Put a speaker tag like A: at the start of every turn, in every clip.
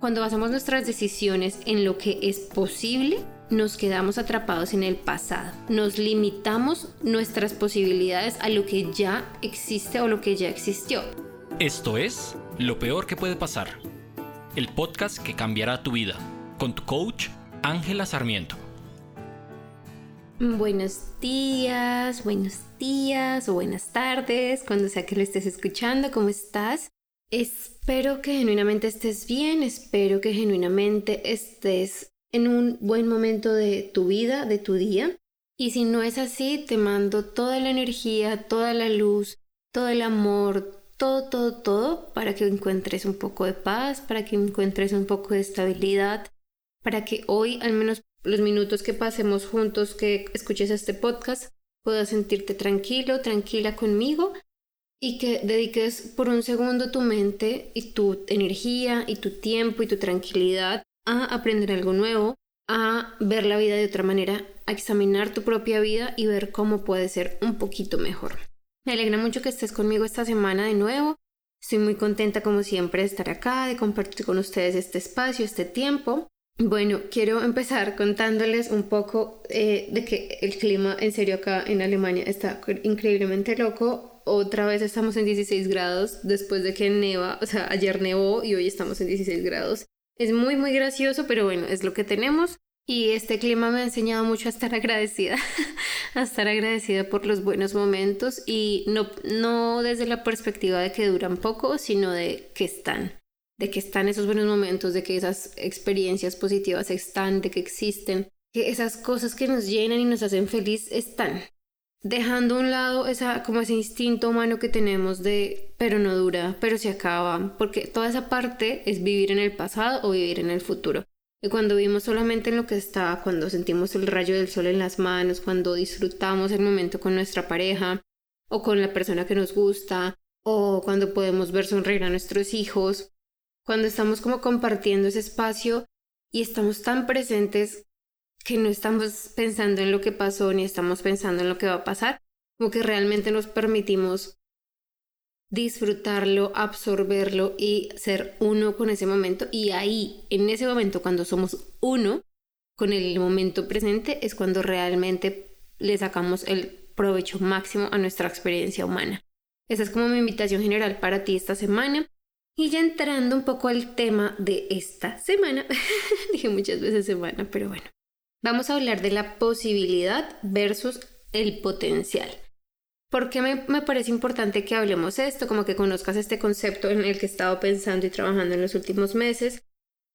A: Cuando basamos nuestras decisiones en lo que es posible, nos quedamos atrapados en el pasado. Nos limitamos nuestras posibilidades a lo que ya existe o lo que ya existió.
B: Esto es Lo Peor que puede pasar, el podcast que cambiará tu vida, con tu coach Ángela Sarmiento.
A: Buenos días, buenos días o buenas tardes, cuando sea que lo estés escuchando, ¿cómo estás? Espero que genuinamente estés bien, espero que genuinamente estés en un buen momento de tu vida, de tu día. Y si no es así, te mando toda la energía, toda la luz, todo el amor, todo, todo, todo, para que encuentres un poco de paz, para que encuentres un poco de estabilidad, para que hoy, al menos los minutos que pasemos juntos, que escuches este podcast, puedas sentirte tranquilo, tranquila conmigo y que dediques por un segundo tu mente y tu energía y tu tiempo y tu tranquilidad a aprender algo nuevo, a ver la vida de otra manera, a examinar tu propia vida y ver cómo puede ser un poquito mejor. Me alegra mucho que estés conmigo esta semana de nuevo. Estoy muy contenta como siempre de estar acá, de compartir con ustedes este espacio, este tiempo. Bueno, quiero empezar contándoles un poco eh, de que el clima en serio acá en Alemania está increíblemente loco. Otra vez estamos en 16 grados después de que neva, o sea, ayer nevó y hoy estamos en 16 grados. Es muy, muy gracioso, pero bueno, es lo que tenemos. Y este clima me ha enseñado mucho a estar agradecida, a estar agradecida por los buenos momentos y no, no desde la perspectiva de que duran poco, sino de que están de que están esos buenos momentos, de que esas experiencias positivas están, de que existen, que esas cosas que nos llenan y nos hacen feliz están. Dejando a un lado esa, como ese instinto humano que tenemos de pero no dura, pero se acaba, porque toda esa parte es vivir en el pasado o vivir en el futuro. Y cuando vivimos solamente en lo que está, cuando sentimos el rayo del sol en las manos, cuando disfrutamos el momento con nuestra pareja o con la persona que nos gusta, o cuando podemos ver sonreír a nuestros hijos, cuando estamos como compartiendo ese espacio y estamos tan presentes que no estamos pensando en lo que pasó ni estamos pensando en lo que va a pasar, como que realmente nos permitimos disfrutarlo, absorberlo y ser uno con ese momento. Y ahí, en ese momento, cuando somos uno con el momento presente, es cuando realmente le sacamos el provecho máximo a nuestra experiencia humana. Esa es como mi invitación general para ti esta semana. Y ya entrando un poco al tema de esta semana, dije muchas veces semana, pero bueno, vamos a hablar de la posibilidad versus el potencial. ¿Por qué me, me, parece importante que hablemos esto? Como que conozcas este concepto en el que he estado pensando y trabajando en los últimos meses.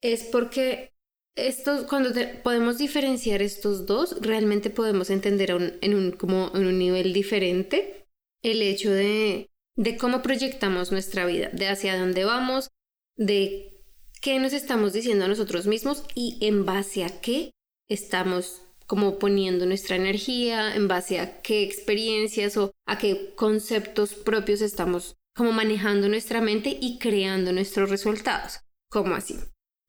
A: Es porque estos, cuando podemos diferenciar estos dos, realmente podemos entender en, un, como en un nivel diferente el hecho de de cómo proyectamos nuestra vida, de hacia dónde vamos, de qué nos estamos diciendo a nosotros mismos y en base a qué estamos como poniendo nuestra energía, en base a qué experiencias o a qué conceptos propios estamos como manejando nuestra mente y creando nuestros resultados. ¿Cómo así?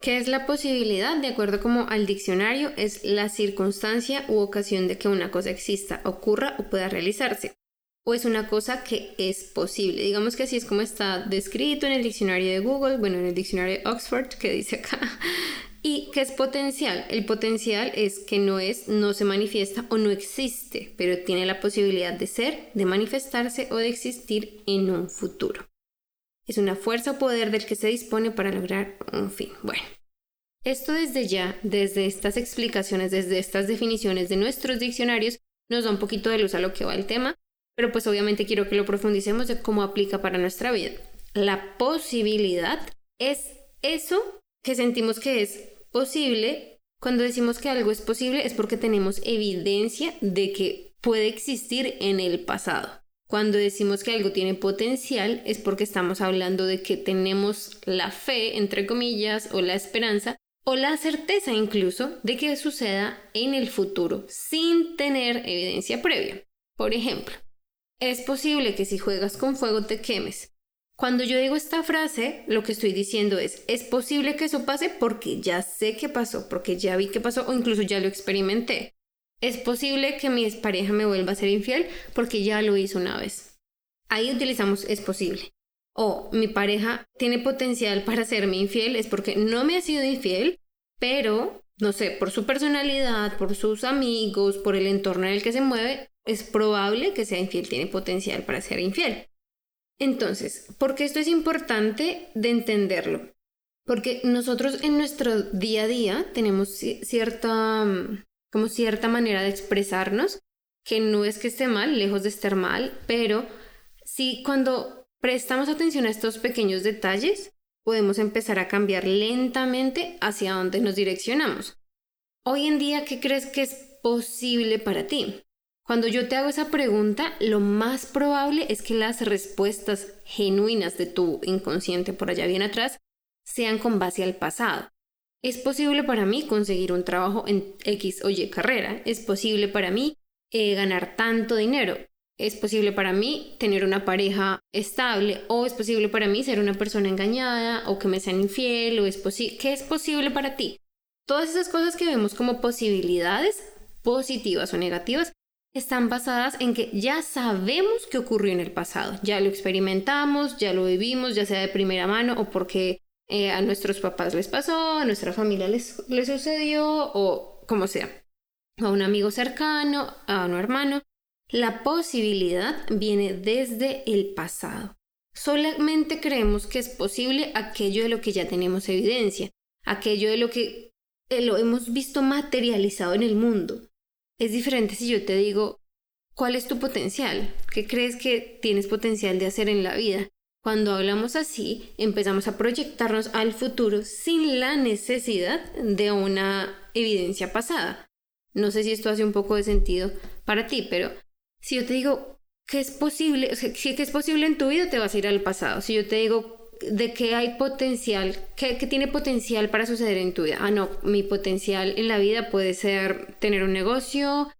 A: ¿Qué es la posibilidad? De acuerdo como al diccionario, es la circunstancia u ocasión de que una cosa exista, ocurra o pueda realizarse o es una cosa que es posible. Digamos que así es como está descrito en el diccionario de Google, bueno, en el diccionario de Oxford, que dice acá. Y que es potencial. El potencial es que no es, no se manifiesta o no existe, pero tiene la posibilidad de ser, de manifestarse o de existir en un futuro. Es una fuerza o poder del que se dispone para lograr un fin. Bueno, esto desde ya, desde estas explicaciones, desde estas definiciones de nuestros diccionarios, nos da un poquito de luz a lo que va el tema pero pues obviamente quiero que lo profundicemos de cómo aplica para nuestra vida. La posibilidad es eso que sentimos que es posible. Cuando decimos que algo es posible es porque tenemos evidencia de que puede existir en el pasado. Cuando decimos que algo tiene potencial es porque estamos hablando de que tenemos la fe, entre comillas, o la esperanza, o la certeza incluso de que suceda en el futuro sin tener evidencia previa. Por ejemplo, es posible que si juegas con fuego te quemes. Cuando yo digo esta frase, lo que estoy diciendo es, es posible que eso pase porque ya sé que pasó, porque ya vi que pasó o incluso ya lo experimenté. Es posible que mi pareja me vuelva a ser infiel porque ya lo hizo una vez. Ahí utilizamos es posible. o mi pareja tiene potencial para serme infiel es porque no me ha sido infiel, pero, no sé, por su personalidad, por sus amigos, por el entorno en el que se mueve, es probable que sea infiel, tiene potencial para ser infiel. Entonces, ¿por qué esto es importante de entenderlo? Porque nosotros en nuestro día a día tenemos cierta, como cierta manera de expresarnos, que no es que esté mal, lejos de estar mal, pero sí cuando prestamos atención a estos pequeños detalles, podemos empezar a cambiar lentamente hacia dónde nos direccionamos. Hoy en día, ¿qué crees que es posible para ti? Cuando yo te hago esa pregunta, lo más probable es que las respuestas genuinas de tu inconsciente por allá bien atrás sean con base al pasado. Es posible para mí conseguir un trabajo en X o Y carrera. Es posible para mí eh, ganar tanto dinero. Es posible para mí tener una pareja estable o es posible para mí ser una persona engañada o que me sean infiel o es. ¿Qué es posible para ti? Todas esas cosas que vemos como posibilidades positivas o negativas están basadas en que ya sabemos qué ocurrió en el pasado, ya lo experimentamos, ya lo vivimos, ya sea de primera mano o porque eh, a nuestros papás les pasó, a nuestra familia les, les sucedió o como sea, a un amigo cercano, a un hermano. La posibilidad viene desde el pasado. Solamente creemos que es posible aquello de lo que ya tenemos evidencia, aquello de lo que eh, lo hemos visto materializado en el mundo. Es diferente si yo te digo, ¿cuál es tu potencial? ¿Qué crees que tienes potencial de hacer en la vida? Cuando hablamos así, empezamos a proyectarnos al futuro sin la necesidad de una evidencia pasada. No sé si esto hace un poco de sentido para ti, pero si yo te digo que es posible, si es posible en tu vida, te vas a ir al pasado. Si yo te digo de que hay potencial, que, tiene potencial para suceder en tu vida. Ah, no, mi potencial en la vida puede ser tener un negocio,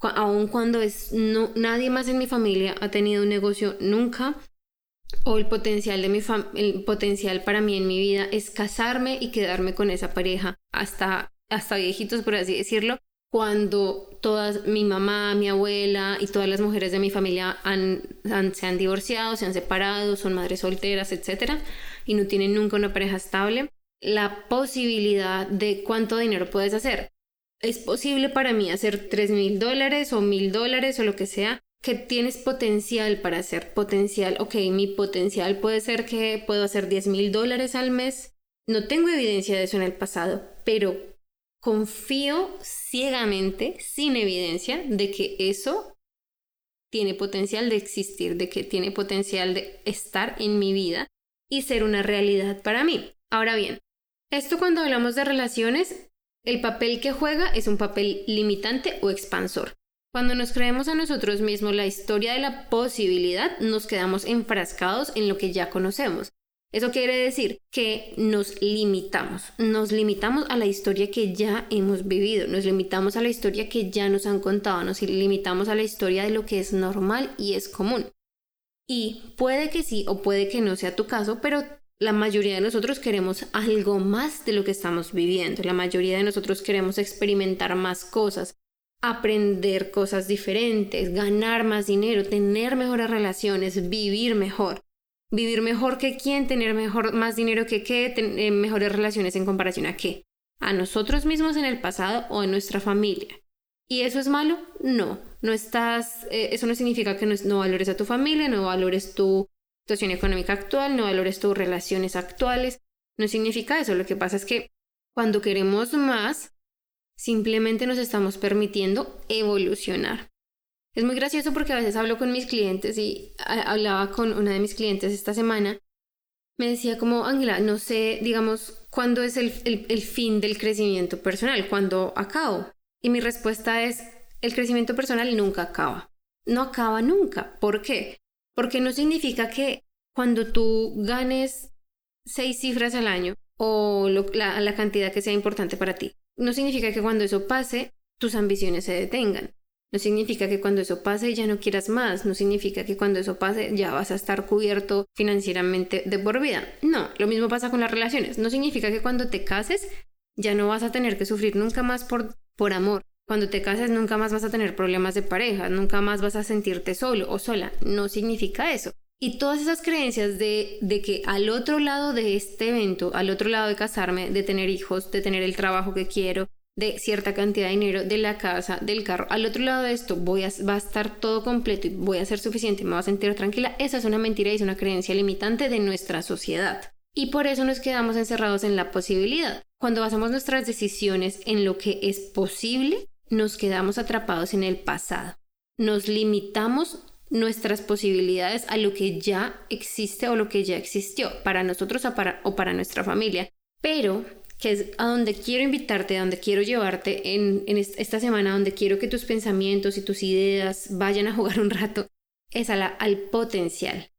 A: aun cuando es no, nadie más en mi familia ha tenido un negocio nunca. O el potencial de mi el potencial para mí en mi vida es casarme y quedarme con esa pareja hasta hasta viejitos por así decirlo, cuando todas, mi mamá, mi abuela y todas las mujeres de mi familia han, se han divorciado, se han separado, son madres solteras, etc. Y no tienen nunca una pareja estable, la posibilidad de cuánto dinero puedes hacer. Es posible para mí hacer 3 mil dólares o mil dólares o lo que sea, que tienes potencial para hacer potencial. Ok, mi potencial puede ser que puedo hacer 10 mil dólares al mes. No tengo evidencia de eso en el pasado, pero confío ciegamente, sin evidencia, de que eso tiene potencial de existir, de que tiene potencial de estar en mi vida y ser una realidad para mí. Ahora bien, esto cuando hablamos de relaciones, el papel que juega es un papel limitante o expansor. Cuando nos creemos a nosotros mismos la historia de la posibilidad, nos quedamos enfrascados en lo que ya conocemos. Eso quiere decir que nos limitamos, nos limitamos a la historia que ya hemos vivido, nos limitamos a la historia que ya nos han contado, nos limitamos a la historia de lo que es normal y es común. Y puede que sí o puede que no sea tu caso, pero la mayoría de nosotros queremos algo más de lo que estamos viviendo, la mayoría de nosotros queremos experimentar más cosas, aprender cosas diferentes, ganar más dinero, tener mejores relaciones, vivir mejor vivir mejor que quién, tener mejor, más dinero que qué, tener eh, mejores relaciones en comparación a qué, a nosotros mismos en el pasado o a nuestra familia. ¿Y eso es malo? No, no estás, eh, eso no significa que no, no valores a tu familia, no valores tu situación económica actual, no valores tus relaciones actuales, no significa eso, lo que pasa es que cuando queremos más, simplemente nos estamos permitiendo evolucionar. Es muy gracioso porque a veces hablo con mis clientes y hablaba con una de mis clientes esta semana. Me decía como, Ángela, no sé, digamos, cuándo es el, el, fin del crecimiento personal, cuándo acabo. Y mi respuesta es, el crecimiento personal nunca acaba. No acaba nunca. ¿Por qué? Porque no significa que cuando tú ganes seis cifras al año o la, la cantidad que sea importante para ti, no significa que cuando eso pase, tus ambiciones se detengan. No significa que cuando eso pase ya no quieras más, no significa que cuando eso pase ya vas a estar cubierto financieramente de por vida. No, lo mismo pasa con las relaciones. No significa que cuando te cases ya no vas a tener que sufrir nunca más por, por amor. Cuando te cases nunca más vas a tener problemas de pareja, nunca más vas a sentirte solo o sola. No significa eso. Y todas esas creencias de, de, que al otro lado de este evento, al otro lado de casarme, de tener hijos, de tener el trabajo que quiero, de cierta cantidad de dinero, de la casa, del carro, al otro lado de esto voy a, va a estar todo completo y voy a ser suficiente me voy a sentir tranquila, esa es una mentira y es una creencia limitante de nuestra sociedad. Y por eso nos quedamos encerrados en la posibilidad. Cuando basamos nuestras decisiones en lo que es posible, nos quedamos atrapados en el pasado. Nos limitamos nuestras posibilidades a lo que ya existe o lo que ya existió para nosotros o para nuestra familia. Pero, que es a donde quiero invitarte, a donde quiero llevarte en, esta semana, donde quiero que tus pensamientos y tus ideas vayan a jugar un rato, es a al potencial.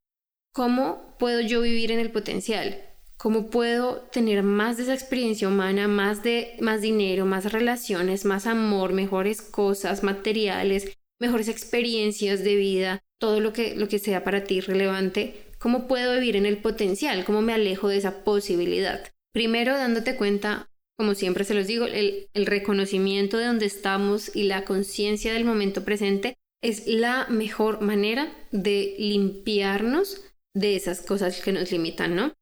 A: ¿Cómo puedo yo vivir en el potencial? ¿Cómo puedo tener más de esa experiencia humana, más de más dinero, más relaciones, más amor, mejores cosas, materiales, mejores experiencias de vida, todo lo que, lo que sea para ti relevante, ¿cómo puedo vivir en el potencial? ¿Cómo me alejo de esa posibilidad? Primero dándote cuenta, como siempre se los digo, el, reconocimiento de dónde estamos y la conciencia del momento presente es la mejor manera de limpiarnos de esas cosas que nos limitan, ¿no?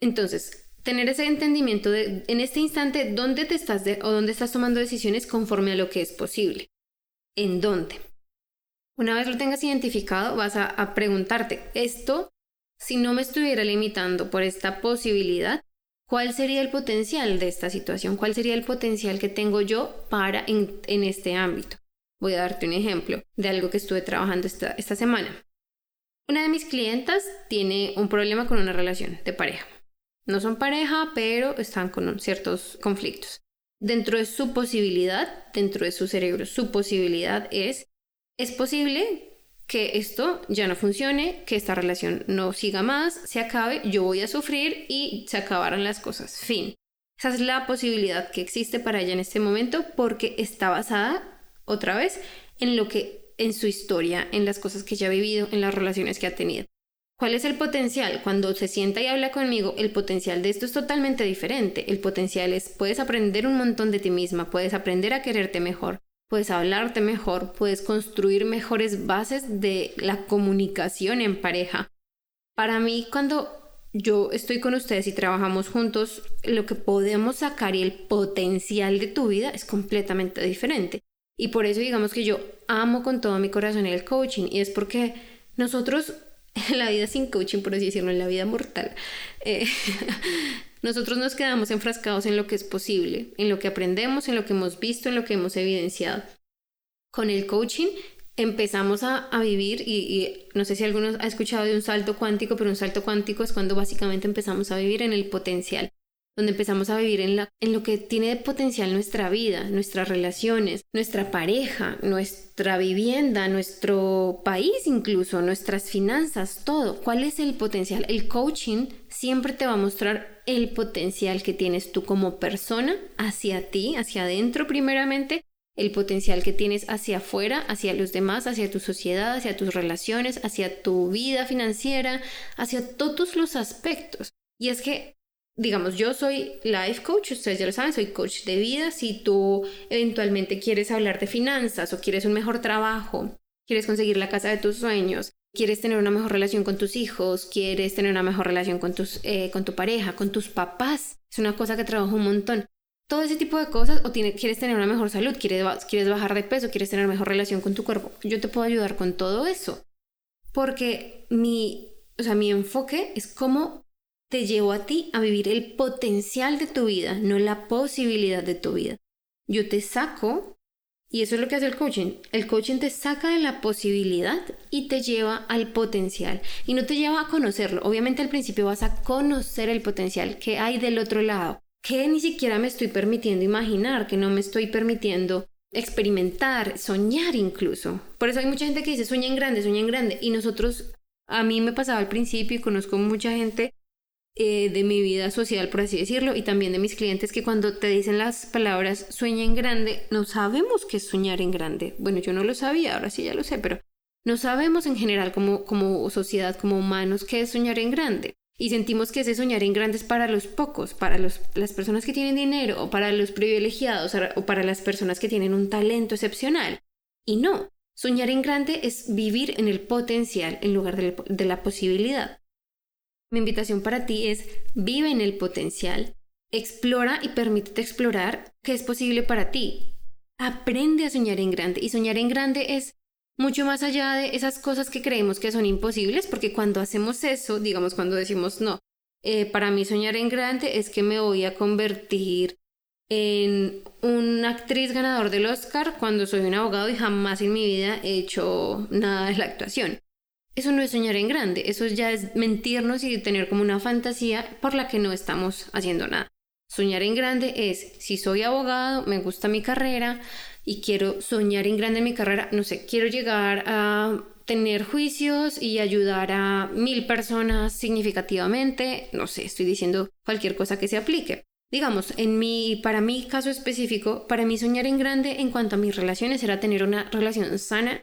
A: Entonces, tener ese entendimiento de en este instante dónde te estás o dónde estás tomando decisiones conforme a lo que es posible. ¿En dónde? Una vez lo tengas identificado, vas a, preguntarte, esto, si no me estuviera limitando por esta posibilidad, ¿cuál sería el potencial de esta situación? ¿Cuál sería el potencial que tengo yo para en, este ámbito? Voy a darte un ejemplo de algo que estuve trabajando esta, esta semana. Una de mis clientas tiene un problema con una relación de pareja. No son pareja, pero están con ciertos conflictos. Dentro de su posibilidad, dentro de su cerebro, su posibilidad es es posible que esto ya no funcione, que esta relación no siga más, se acabe, yo voy a sufrir y se acabaron las cosas. Fin. Esa es la posibilidad que existe para ella en este momento porque está basada otra vez en lo que en su historia, en las cosas que ella ha vivido, en las relaciones que ha tenido. ¿Cuál es el potencial? Cuando se sienta y habla conmigo, el potencial de esto es totalmente diferente. El potencial es, puedes aprender un montón de ti misma, puedes aprender a quererte mejor, puedes hablarte mejor, puedes construir mejores bases de la comunicación en pareja. Para mí, cuando yo estoy con ustedes y trabajamos juntos, lo que podemos sacar y el potencial de tu vida es completamente diferente. Y por eso digamos que yo amo con todo mi corazón el coaching y es porque nosotros en la vida sin coaching, por así decirlo, en la vida mortal, eh, Nosotros nos quedamos enfrascados en lo que es posible, en lo que aprendemos, en lo que hemos visto, en lo que hemos evidenciado. Con el coaching empezamos a, vivir y, no sé si algunos ha escuchado de un salto cuántico, pero un salto cuántico es cuando básicamente empezamos a vivir en el potencial donde empezamos a vivir en, en lo que tiene de potencial nuestra vida, nuestras relaciones, nuestra pareja, nuestra vivienda, nuestro país incluso, nuestras finanzas, todo. ¿Cuál es el potencial? El coaching siempre te va a mostrar el potencial que tienes tú como persona hacia ti, hacia adentro primeramente, el potencial que tienes hacia afuera, hacia los demás, hacia tu sociedad, hacia tus relaciones, hacia tu vida financiera, hacia todos los aspectos. Y es que digamos, yo soy life coach, ustedes ya lo saben, soy coach de vida. Si tú eventualmente quieres hablar de finanzas o quieres un mejor trabajo, quieres conseguir la casa de tus sueños, quieres tener una mejor relación con tus hijos, quieres tener una mejor relación con, tus, eh, con tu pareja, con tus papás, es una cosa que trabajo un montón. Todo ese tipo de cosas, o quieres tener una mejor salud, quieres, quieres bajar de peso, quieres tener mejor relación con tu cuerpo, yo te puedo ayudar con todo eso. Porque mi, o sea, mi enfoque es cómo te llevo a ti a vivir el potencial de tu vida, no la posibilidad de tu vida. Yo te saco, y eso es lo que hace el coaching, el coaching te saca de la posibilidad y te lleva al potencial. Y no te lleva a conocerlo. Obviamente al principio vas a conocer el potencial que hay del otro lado, que ni siquiera me estoy permitiendo imaginar, que no me estoy permitiendo experimentar, soñar incluso. Por eso hay mucha gente que dice sueña en grande, sueña en grande. Y nosotros, a mí me pasaba al principio y conozco mucha gente eh, de mi vida social, por así decirlo, y también de mis clientes que cuando te dicen las palabras sueña en grande, no sabemos qué es soñar en grande. Bueno, yo no lo sabía, ahora sí ya lo sé, pero no sabemos en general como, como sociedad, como humanos, qué es soñar en grande. Y sentimos que ese soñar en grande es para los pocos, para los, las personas que tienen dinero, o para los privilegiados, o para las personas que tienen un talento excepcional. Y no, Soñar en grande es vivir en el potencial en lugar de la posibilidad. Mi invitación para ti es vive en el potencial, explora y permítete explorar qué es posible para ti. Aprende a soñar en grande y soñar en grande es mucho más allá de esas cosas que creemos que son imposibles, porque cuando hacemos eso, digamos cuando decimos no, eh, para mí soñar en grande es que me voy a convertir en una actriz ganador del Oscar cuando soy un abogado y jamás en mi vida he hecho nada de la actuación. Eso no es soñar en grande, eso ya es mentirnos y tener como una fantasía por la que no estamos haciendo nada. Soñar en grande es, si soy abogado, me gusta mi carrera y quiero soñar en grande en mi carrera, no sé, quiero llegar a tener juicios y ayudar a mil personas significativamente, no sé, estoy diciendo cualquier cosa que se aplique. Digamos, en mi, para mi caso específico, para mí soñar en grande en cuanto a mis relaciones era tener una relación sana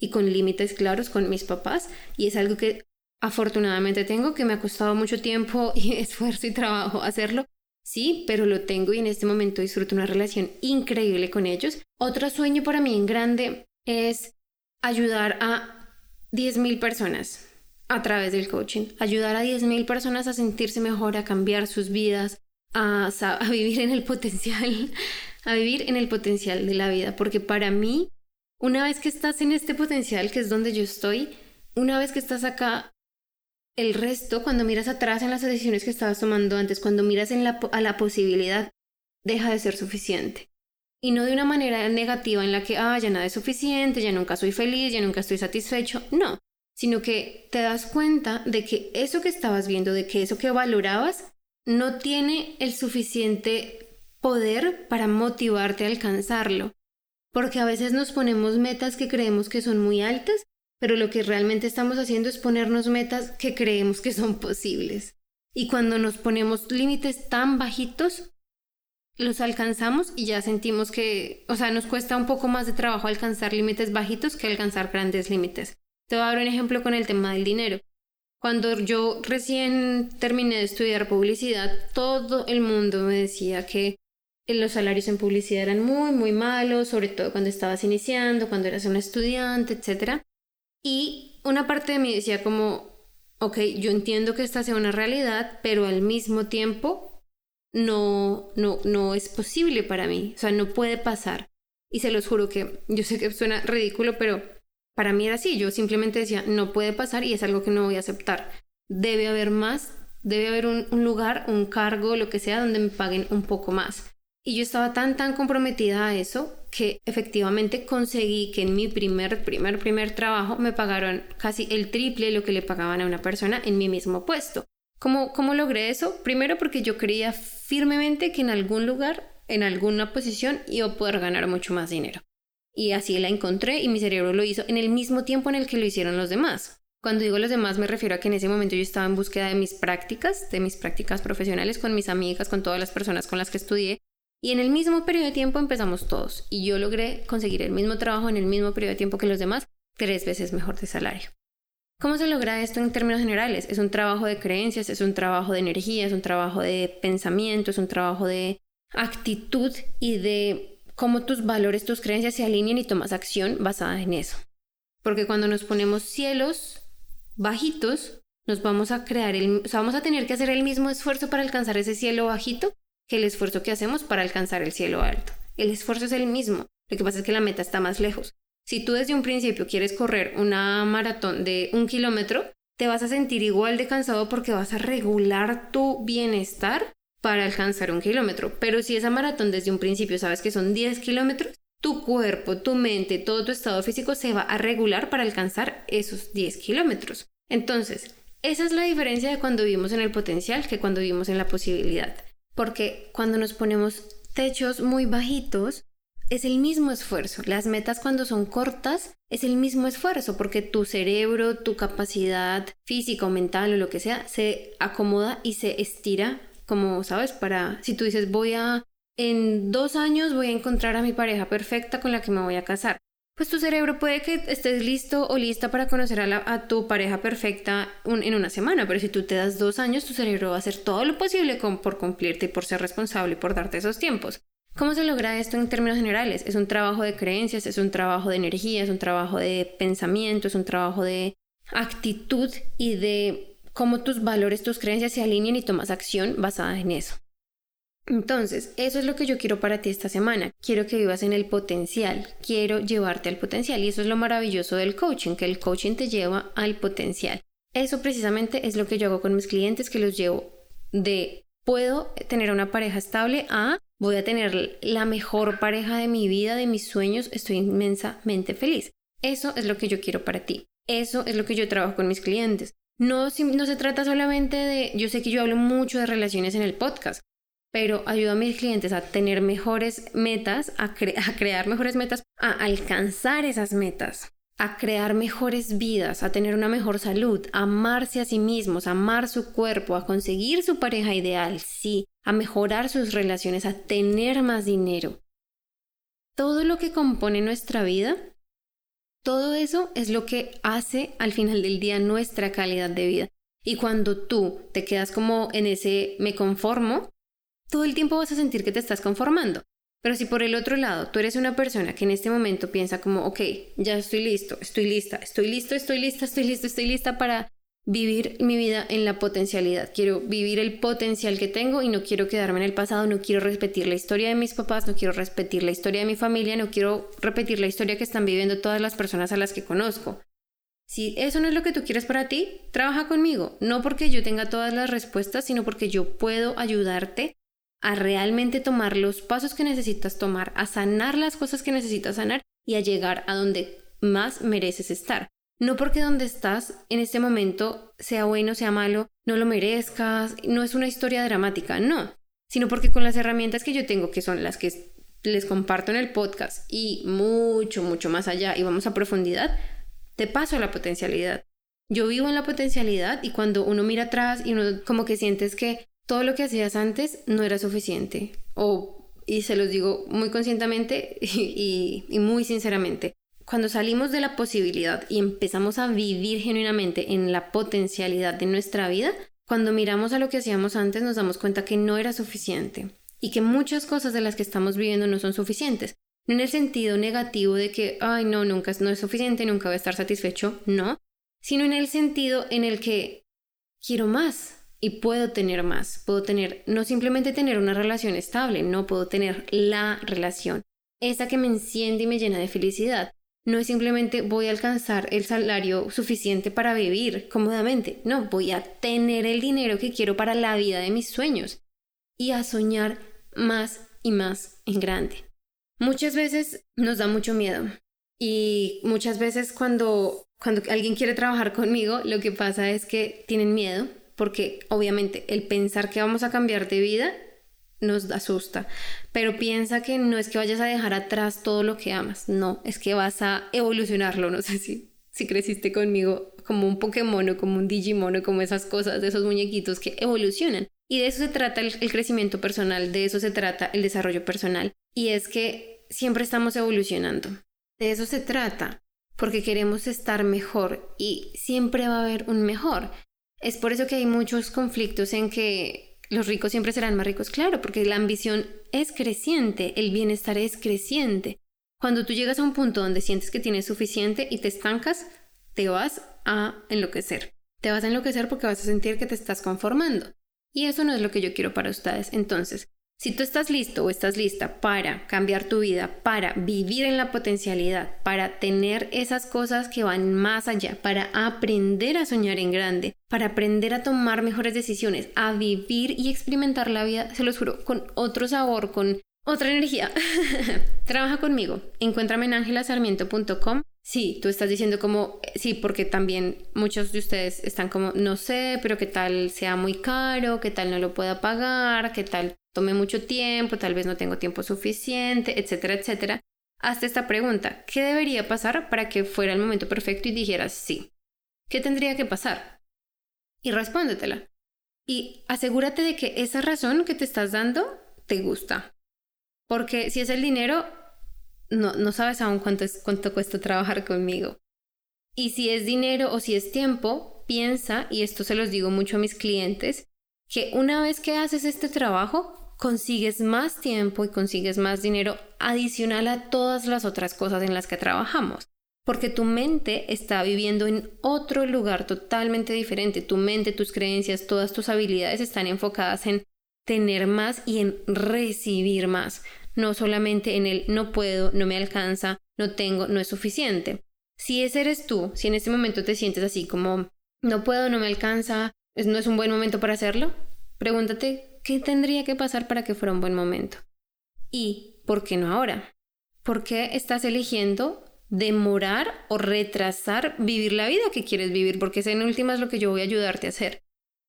A: y con límites claros con mis papás y es algo que afortunadamente tengo, que me ha costado mucho tiempo y esfuerzo y trabajo hacerlo. Sí, pero lo tengo y en este momento disfruto una relación increíble con ellos. Otro sueño para mí en grande es ayudar a 10.000 personas a través del coaching, ayudar a 10.000 personas a sentirse mejor, a cambiar sus vidas, a, a vivir en el potencial, a vivir en el potencial de la vida, porque para mí, una vez que estás en este potencial, que es donde yo estoy, una vez que estás acá, el resto, cuando miras atrás en las decisiones que estabas tomando antes, cuando miras a la posibilidad, deja de ser suficiente. Y no de una manera negativa en la que, ah, ya nada es suficiente, ya nunca soy feliz, ya nunca estoy satisfecho. No, sino que te das cuenta de que eso que estabas viendo, de que eso que valorabas, no tiene el suficiente poder para motivarte a alcanzarlo. Porque a veces nos ponemos metas que creemos que son muy altas, pero lo que realmente estamos haciendo es ponernos metas que creemos que son posibles. Y cuando nos ponemos límites tan bajitos, los alcanzamos y ya sentimos que, o sea, nos cuesta un poco más de trabajo alcanzar límites bajitos que alcanzar grandes límites. Te voy a dar un ejemplo con el tema del dinero. Cuando yo recién terminé de estudiar publicidad, todo el mundo me decía que los salarios en publicidad eran muy, muy malos, sobre todo cuando estabas iniciando, cuando eras un estudiante, etc. Y una parte de mí decía como, ok, yo entiendo que esta sea una realidad, pero al mismo tiempo no, no, no es posible para mí, o sea, no puede pasar. Y se los juro que yo sé que suena ridículo, pero para mí era así, yo simplemente decía, no puede pasar y es algo que no voy a aceptar. Debe haber más, debe haber un, un lugar, un cargo, lo que sea, donde me paguen un poco más. Y yo estaba tan, tan comprometida a eso que efectivamente conseguí que en mi primer, primer, primer trabajo me pagaron casi el triple lo que le pagaban a una persona en mi mismo puesto. ¿Cómo, ¿Cómo logré eso? Primero porque yo creía firmemente que en algún lugar, en alguna posición, iba a poder ganar mucho más dinero. Y así la encontré y mi cerebro lo hizo en el mismo tiempo en el que lo hicieron los demás. Cuando digo los demás me refiero a que en ese momento yo estaba en búsqueda de mis prácticas, de mis prácticas profesionales con mis amigas, con todas las personas con las que estudié. Y en el mismo periodo de tiempo empezamos todos. Y yo logré conseguir el mismo trabajo en el mismo periodo de tiempo que los demás, tres veces mejor de salario. ¿Cómo se logra esto en términos generales? Es un trabajo de creencias, es un trabajo de energía, es un trabajo de pensamiento, es un trabajo de actitud y de cómo tus valores, tus creencias se alinean y tomas acción basada en eso. Porque cuando nos ponemos cielos bajitos, nos vamos a crear el, vamos a tener que hacer el mismo esfuerzo para alcanzar ese cielo bajito que el esfuerzo que hacemos para alcanzar el cielo alto. El esfuerzo es el mismo. Lo que pasa es que la meta está más lejos. Si tú desde un principio quieres correr una maratón de un kilómetro, te vas a sentir igual de cansado porque vas a regular tu bienestar para alcanzar un kilómetro. Pero si esa maratón desde un principio sabes que son 10 kilómetros, tu cuerpo, tu mente, todo tu estado físico se va a regular para alcanzar esos 10 kilómetros. Entonces, esa es la diferencia de cuando vivimos en el potencial que cuando vivimos en la posibilidad. Porque cuando nos ponemos techos muy bajitos, es el mismo esfuerzo. Las metas cuando son cortas es el mismo esfuerzo porque tu cerebro, tu capacidad física o mental o lo que sea se acomoda y se estira como, ¿sabes? Para, si tú dices voy a, en dos años voy a encontrar a mi pareja perfecta con la que me voy a casar. Pues tu cerebro puede que estés listo o lista para conocer a, tu pareja perfecta en una semana, pero si tú te das dos años, tu cerebro va a hacer todo lo posible por cumplirte y por ser responsable y por darte esos tiempos. ¿Cómo se logra esto en términos generales? Es un trabajo de creencias, es un trabajo de energía, es un trabajo de pensamiento, es un trabajo de actitud y de cómo tus valores, tus creencias se alinean y tomas acción basada en eso. Entonces, eso es lo que yo quiero para ti esta semana. Quiero que vivas en el potencial, quiero llevarte al potencial y eso es lo maravilloso del coaching, que el coaching te lleva al potencial. Eso precisamente es lo que yo hago con mis clientes, que los llevo de puedo tener una pareja estable a voy a tener la mejor pareja de mi vida, de mis sueños, estoy inmensamente feliz. Eso es lo que yo quiero para ti. Eso es lo que yo trabajo con mis clientes. No, no se trata solamente de, yo sé que yo hablo mucho de relaciones en el podcast, pero ayudo a mis clientes a tener mejores metas, a, a crear mejores metas, a alcanzar esas metas a crear mejores vidas, a tener una mejor salud, a amarse a sí mismos, a amar su cuerpo, a conseguir su pareja ideal, sí, a mejorar sus relaciones, a tener más dinero. Todo lo que compone nuestra vida, todo eso es lo que hace al final del día nuestra calidad de vida. Y cuando tú te quedas como en ese me conformo, todo el tiempo vas a sentir que te estás conformando. Pero si por el otro lado tú eres una persona que en este momento piensa como, ok, ya estoy listo, estoy lista, estoy listo, estoy lista, estoy listo, estoy lista para vivir mi vida en la potencialidad. Quiero vivir el potencial que tengo y no quiero quedarme en el pasado, no quiero repetir la historia de mis papás, no quiero repetir la historia de mi familia, no quiero repetir la historia que están viviendo todas las personas a las que conozco. Si eso no es lo que tú quieres para ti, trabaja conmigo, no porque yo tenga todas las respuestas, sino porque yo puedo ayudarte a realmente tomar los pasos que necesitas tomar, a sanar las cosas que necesitas sanar y a llegar a donde más mereces estar. No porque donde estás en este momento sea bueno, sea malo, no lo merezcas, no es una historia dramática, no, sino porque con las herramientas que yo tengo, que son las que les comparto en el podcast y mucho, mucho más allá y vamos a profundidad, te paso a la potencialidad. Yo vivo en la potencialidad y cuando uno mira atrás y uno como que sientes que todo lo que hacías antes no era suficiente. O, y se los digo muy conscientemente y, muy sinceramente, cuando salimos de la posibilidad y empezamos a vivir genuinamente en la potencialidad de nuestra vida, cuando miramos a lo que hacíamos antes nos damos cuenta que no era suficiente y que muchas cosas de las que estamos viviendo no son suficientes. No en el sentido negativo de que, ay, no, nunca no es suficiente, nunca voy a estar satisfecho, no, sino en el sentido en el que quiero más, y puedo tener más. Puedo tener, no simplemente tener una relación estable, no puedo tener la relación, esa que me enciende y me llena de felicidad. No es simplemente voy a alcanzar el salario suficiente para vivir cómodamente, no, voy a tener el dinero que quiero para la vida de mis sueños y a soñar más y más en grande. Muchas veces nos da mucho miedo y muchas veces cuando, cuando alguien quiere trabajar conmigo, lo que pasa es que tienen miedo porque obviamente el pensar que vamos a cambiar de vida nos asusta, pero piensa que no es que vayas a dejar atrás todo lo que amas, no, es que vas a evolucionarlo, no sé si, si creciste conmigo como un Pokémon o como un Digimon o como esas cosas, esos muñequitos que evolucionan. Y de eso se trata el, el crecimiento personal, de eso se trata el desarrollo personal. Y es que siempre estamos evolucionando. De eso se trata, porque queremos estar mejor y siempre va a haber un mejor. Es por eso que hay muchos conflictos en que los ricos siempre serán más ricos, claro, porque la ambición es creciente, el bienestar es creciente. Cuando tú llegas a un punto donde sientes que tienes suficiente y te estancas, te vas a enloquecer. Te vas a enloquecer porque vas a sentir que te estás conformando. Y eso no es lo que yo quiero para ustedes. Entonces, si tú estás listo o estás lista para cambiar tu vida, para vivir en la potencialidad, para tener esas cosas que van más allá, para aprender a soñar en grande, para aprender a tomar mejores decisiones, a vivir y experimentar la vida, se los juro, con otro sabor, con otra energía. Trabaja conmigo. Encuéntrame en angelasarmiento.com. Sí, tú estás diciendo como, sí, porque también muchos de ustedes están como, no sé, pero qué tal sea muy caro, qué tal no lo pueda pagar, qué tal Tomé mucho tiempo, tal vez no tengo tiempo suficiente, etcétera, etcétera. Hazte esta pregunta, ¿qué debería pasar para que fuera el momento perfecto y dijeras sí? ¿Qué tendría que pasar? Y respóndetela. Y asegúrate de que esa razón que te estás dando te gusta. Porque si es el dinero, no, no sabes aún cuánto, es, cuánto cuesta trabajar conmigo. Y si es dinero o si es tiempo, piensa, y esto se los digo mucho a mis clientes, que una vez que haces este trabajo, consigues más tiempo y consigues más dinero adicional a todas las otras cosas en las que trabajamos. Porque tu mente está viviendo en otro lugar totalmente diferente. Tu mente, tus creencias, todas tus habilidades están enfocadas en tener más y en recibir más. No solamente en el no puedo, no me alcanza, no tengo, no es suficiente. Si ese eres tú, si en este momento te sientes así como no puedo, no me alcanza, no es un buen momento para hacerlo, pregúntate qué tendría que pasar para que fuera un buen momento. ¿Y por qué no ahora? ¿Por qué estás eligiendo demorar o retrasar vivir la vida que quieres vivir? Porque es en últimas lo que yo voy a ayudarte a hacer.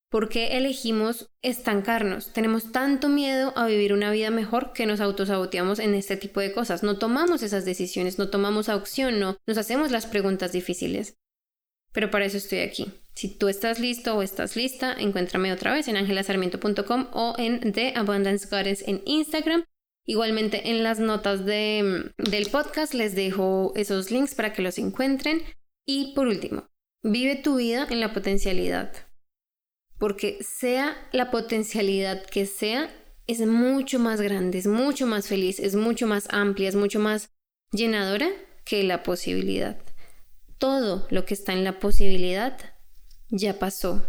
A: ¿Por qué elegimos estancarnos? Tenemos tanto miedo a vivir una vida mejor que nos autosaboteamos en este tipo de cosas. No tomamos esas decisiones, no tomamos opción, no nos hacemos las preguntas difíciles. Pero para eso estoy aquí. Si tú estás listo o estás lista, encuéntrame otra vez en angelasarmiento.com o en The Abundance en Instagram. Igualmente en las notas de, del podcast les dejo esos links para que los encuentren. Y por último, vive tu vida en la potencialidad porque sea la potencialidad que sea, es mucho más grande, es mucho más feliz, es mucho más amplia, es mucho más llenadora que la posibilidad. Todo lo que está en la posibilidad ya pasó.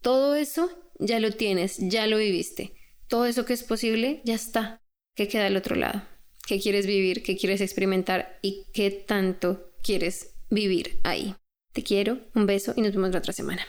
A: Todo eso ya lo tienes, ya lo viviste. Todo eso que es posible ya está. ¿Qué queda al otro lado? ¿Qué quieres vivir? ¿Qué quieres experimentar? ¿Y qué tanto quieres vivir ahí? Te quiero, un beso y nos vemos la otra semana.